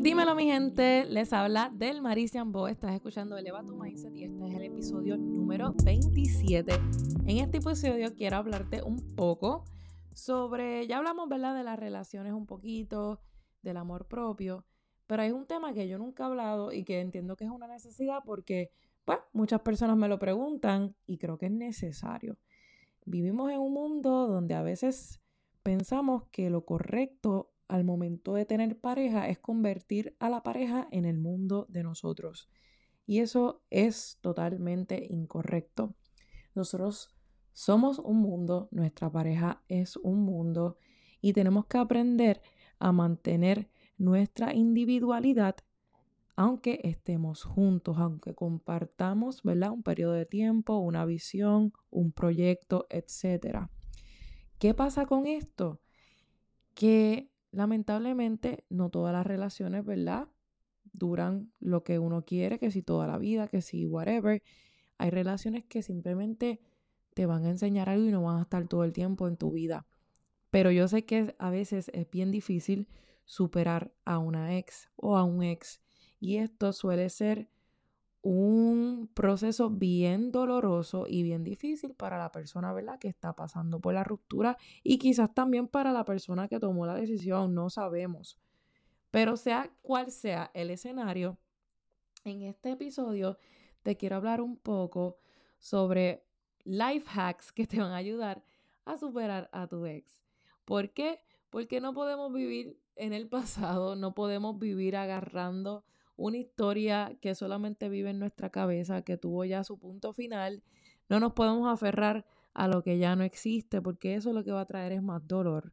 Dímelo mi gente, les habla del Marician Bo, estás escuchando Eleva tu Mindset y este es el episodio número 27. En este episodio quiero hablarte un poco sobre, ya hablamos, ¿verdad? De las relaciones un poquito, del amor propio, pero hay un tema que yo nunca he hablado y que entiendo que es una necesidad porque, pues, muchas personas me lo preguntan y creo que es necesario. Vivimos en un mundo donde a veces pensamos que lo correcto al momento de tener pareja es convertir a la pareja en el mundo de nosotros. Y eso es totalmente incorrecto. Nosotros somos un mundo, nuestra pareja es un mundo y tenemos que aprender a mantener nuestra individualidad aunque estemos juntos, aunque compartamos, ¿verdad? Un periodo de tiempo, una visión, un proyecto, etc. ¿Qué pasa con esto? Que Lamentablemente, no todas las relaciones, ¿verdad? Duran lo que uno quiere, que si toda la vida, que si whatever. Hay relaciones que simplemente te van a enseñar algo y no van a estar todo el tiempo en tu vida. Pero yo sé que a veces es bien difícil superar a una ex o a un ex. Y esto suele ser un proceso bien doloroso y bien difícil para la persona, ¿verdad? Que está pasando por la ruptura y quizás también para la persona que tomó la decisión, no sabemos. Pero sea cual sea el escenario, en este episodio te quiero hablar un poco sobre life hacks que te van a ayudar a superar a tu ex. ¿Por qué? Porque no podemos vivir en el pasado, no podemos vivir agarrando una historia que solamente vive en nuestra cabeza, que tuvo ya su punto final. No nos podemos aferrar a lo que ya no existe, porque eso lo que va a traer es más dolor.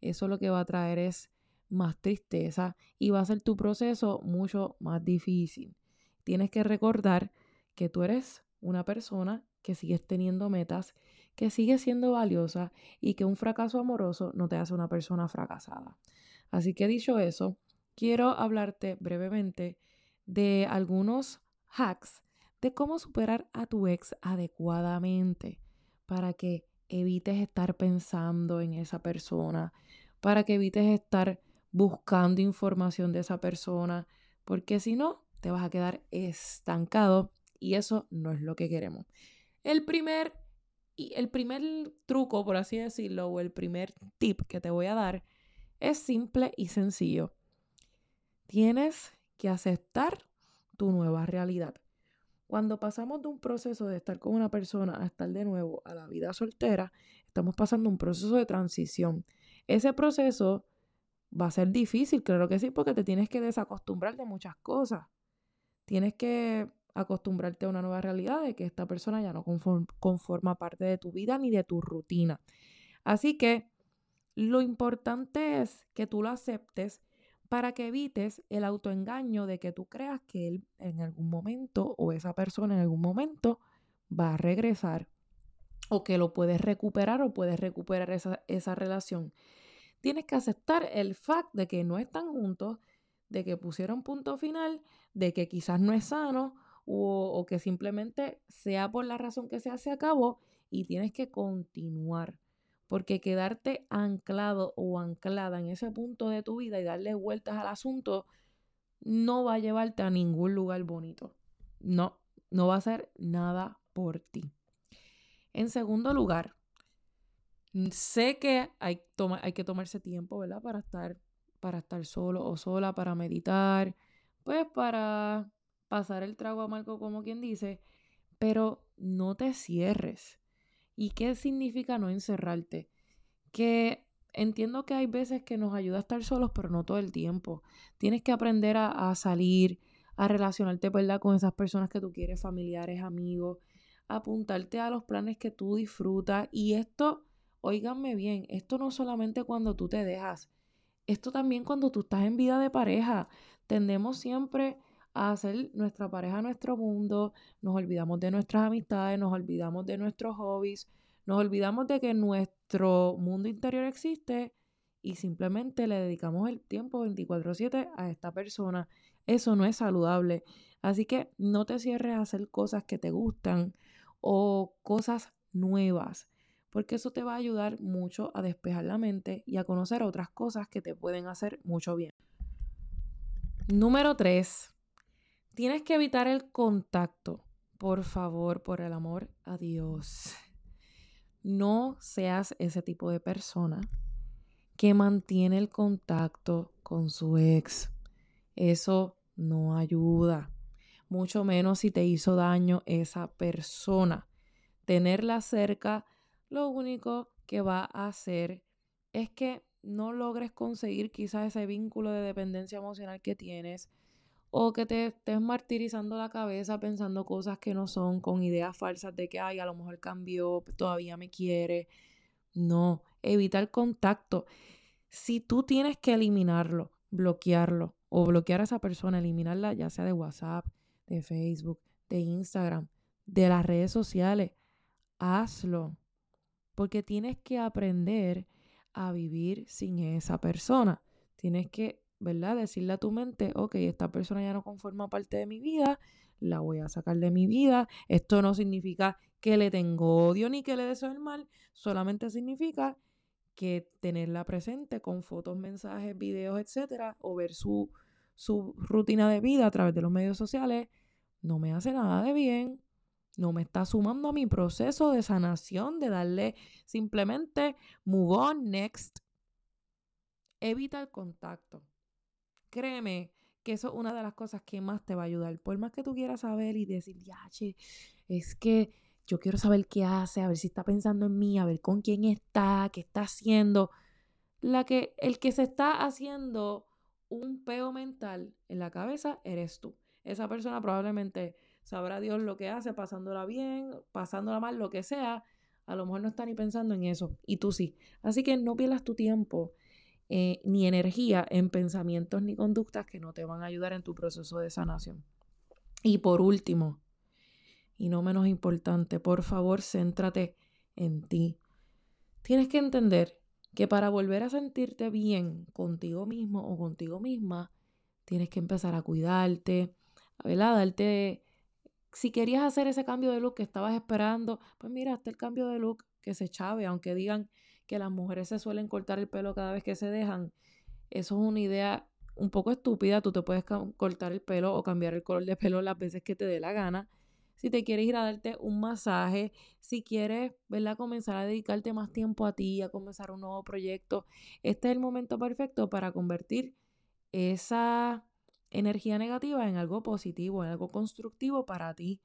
Eso lo que va a traer es más tristeza y va a ser tu proceso mucho más difícil. Tienes que recordar que tú eres una persona que sigues teniendo metas, que sigue siendo valiosa y que un fracaso amoroso no te hace una persona fracasada. Así que dicho eso, quiero hablarte brevemente de algunos hacks de cómo superar a tu ex adecuadamente para que evites estar pensando en esa persona, para que evites estar buscando información de esa persona, porque si no, te vas a quedar estancado y eso no es lo que queremos. El primer el primer truco, por así decirlo, o el primer tip que te voy a dar es simple y sencillo tienes que aceptar tu nueva realidad. Cuando pasamos de un proceso de estar con una persona a estar de nuevo a la vida soltera, estamos pasando un proceso de transición. Ese proceso va a ser difícil, claro que sí, porque te tienes que desacostumbrar de muchas cosas. Tienes que acostumbrarte a una nueva realidad de que esta persona ya no conforma parte de tu vida ni de tu rutina. Así que lo importante es que tú lo aceptes para que evites el autoengaño de que tú creas que él en algún momento o esa persona en algún momento va a regresar o que lo puedes recuperar o puedes recuperar esa, esa relación. Tienes que aceptar el fact de que no están juntos, de que pusieron punto final, de que quizás no es sano o, o que simplemente sea por la razón que sea se acabó y tienes que continuar porque quedarte anclado o anclada en ese punto de tu vida y darle vueltas al asunto no va a llevarte a ningún lugar bonito. No, no va a ser nada por ti. En segundo lugar, sé que hay, hay que tomarse tiempo, ¿verdad? Para estar, para estar solo o sola, para meditar, pues para pasar el trago amargo, como quien dice, pero no te cierres. ¿Y qué significa no encerrarte? Que entiendo que hay veces que nos ayuda a estar solos, pero no todo el tiempo. Tienes que aprender a, salir, a relacionarte, ¿verdad? Con esas personas que tú quieres, familiares, amigos, apuntarte a los planes que tú disfrutas. Y esto, óiganme bien, esto no solamente cuando tú te dejas, esto también cuando tú estás en vida de pareja. Tendemos siempre a hacer nuestra pareja nuestro mundo, nos olvidamos de nuestras amistades, nos olvidamos de nuestros hobbies, nos olvidamos de que nuestro mundo interior existe y simplemente le dedicamos el tiempo 24/7 a esta persona. Eso no es saludable. Así que no te cierres a hacer cosas que te gustan o cosas nuevas, porque eso te va a ayudar mucho a despejar la mente y a conocer otras cosas que te pueden hacer mucho bien. Número tres, tienes que evitar el contacto. Por favor, por el amor a Dios. No seas ese tipo de persona que mantiene el contacto con su ex. Eso no ayuda. Mucho menos si te hizo daño esa persona. Tenerla cerca, lo único que va a hacer es que no logres conseguir quizás ese vínculo de dependencia emocional que tienes o que te estés martirizando la cabeza pensando cosas que no son, con ideas falsas de que, ay, a lo mejor cambió, todavía me quiere. No, evita el contacto. Si tú tienes que eliminarlo, bloquearlo o bloquear a esa persona, eliminarla ya sea de WhatsApp, de Facebook, de Instagram, de las redes sociales, hazlo. Porque tienes que aprender a vivir sin esa persona. Tienes que, ¿verdad? Decirle a tu mente, ok, esta persona ya no conforma parte de mi vida, la voy a sacar de mi vida. Esto no significa que le tengo odio ni que le deseo el mal, solamente significa que tenerla presente con fotos, mensajes, videos, etcétera, o ver su, su rutina de vida a través de los medios sociales, no me hace nada de bien no me está sumando a mi proceso de sanación, de darle simplemente move on, next. Evita el contacto. Créeme que eso es una de las cosas que más te va a ayudar. Por más que tú quieras saber y decir, ya, che, es que yo quiero saber qué hace, a ver si está pensando en mí, a ver con quién está, qué está haciendo. La que, el que se está haciendo un peo mental en la cabeza eres tú. Esa persona probablemente sabrá Dios lo que hace, pasándola bien, pasándola mal, lo que sea, a lo mejor no está ni pensando en eso, y tú sí. Así que no pierdas tu tiempo eh, ni energía en pensamientos ni conductas que no te van a ayudar en tu proceso de sanación. Y por último, y no menos importante, por favor, céntrate en ti. Tienes que entender que para volver a sentirte bien contigo mismo o contigo misma, tienes que empezar a cuidarte, a darte si querías hacer ese cambio de look que estabas esperando, pues mira, hasta el cambio de look que se chave, aunque digan que las mujeres se suelen cortar el pelo cada vez que se dejan. Eso es una idea un poco estúpida. Tú te puedes cortar el pelo o cambiar el color de pelo las veces que te dé la gana. Si te quieres ir a darte un masaje, si quieres, ¿verdad? Comenzar a dedicarte más tiempo a ti, a comenzar un nuevo proyecto, este es el momento perfecto para convertir esa energía negativa en algo positivo, en algo constructivo para ti.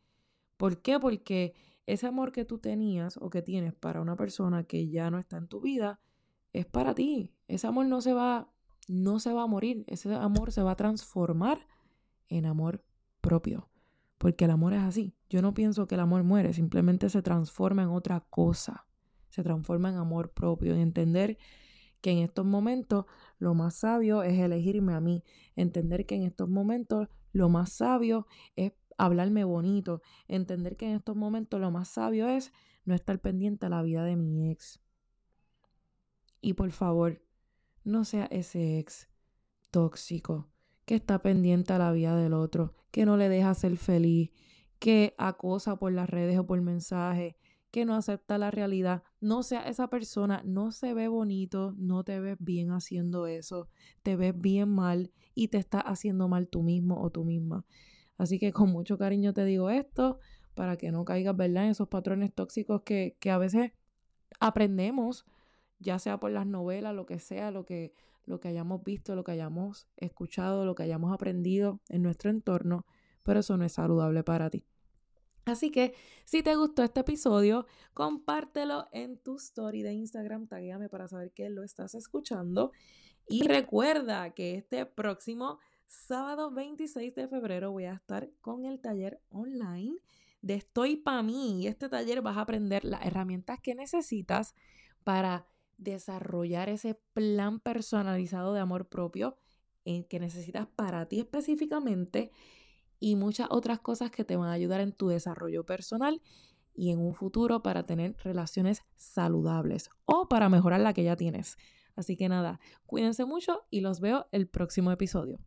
¿Por qué? Porque ese amor que tú tenías o que tienes para una persona que ya no está en tu vida es para ti. Ese amor no se va no se va a morir, ese amor se va a transformar en amor propio, porque el amor es así. Yo no pienso que el amor muere, simplemente se transforma en otra cosa. Se transforma en amor propio y entender que en estos momentos lo más sabio es elegirme a mí, entender que en estos momentos lo más sabio es hablarme bonito, entender que en estos momentos lo más sabio es no estar pendiente a la vida de mi ex. Y por favor, no sea ese ex tóxico que está pendiente a la vida del otro, que no le deja ser feliz, que acosa por las redes o por mensajes, que no acepta la realidad, no sea esa persona, no se ve bonito, no te ves bien haciendo eso, te ves bien mal y te está haciendo mal tú mismo o tú misma. Así que con mucho cariño te digo esto para que no caigas, ¿verdad? En esos patrones tóxicos que, que a veces aprendemos, ya sea por las novelas, lo que sea, lo que, lo que hayamos visto, lo que hayamos escuchado, lo que hayamos aprendido en nuestro entorno, pero eso no es saludable para ti. Así que si te gustó este episodio, compártelo en tu story de Instagram, taguéame para saber que lo estás escuchando. Y recuerda que este próximo sábado 26 de febrero voy a estar con el taller online de Estoy para mí. Y este taller vas a aprender las herramientas que necesitas para desarrollar ese plan personalizado de amor propio en que necesitas para ti específicamente y muchas otras cosas que te van a ayudar en tu desarrollo personal y en un futuro para tener relaciones saludables o para mejorar la que ya tienes. Así que nada, cuídense mucho y los veo el próximo episodio.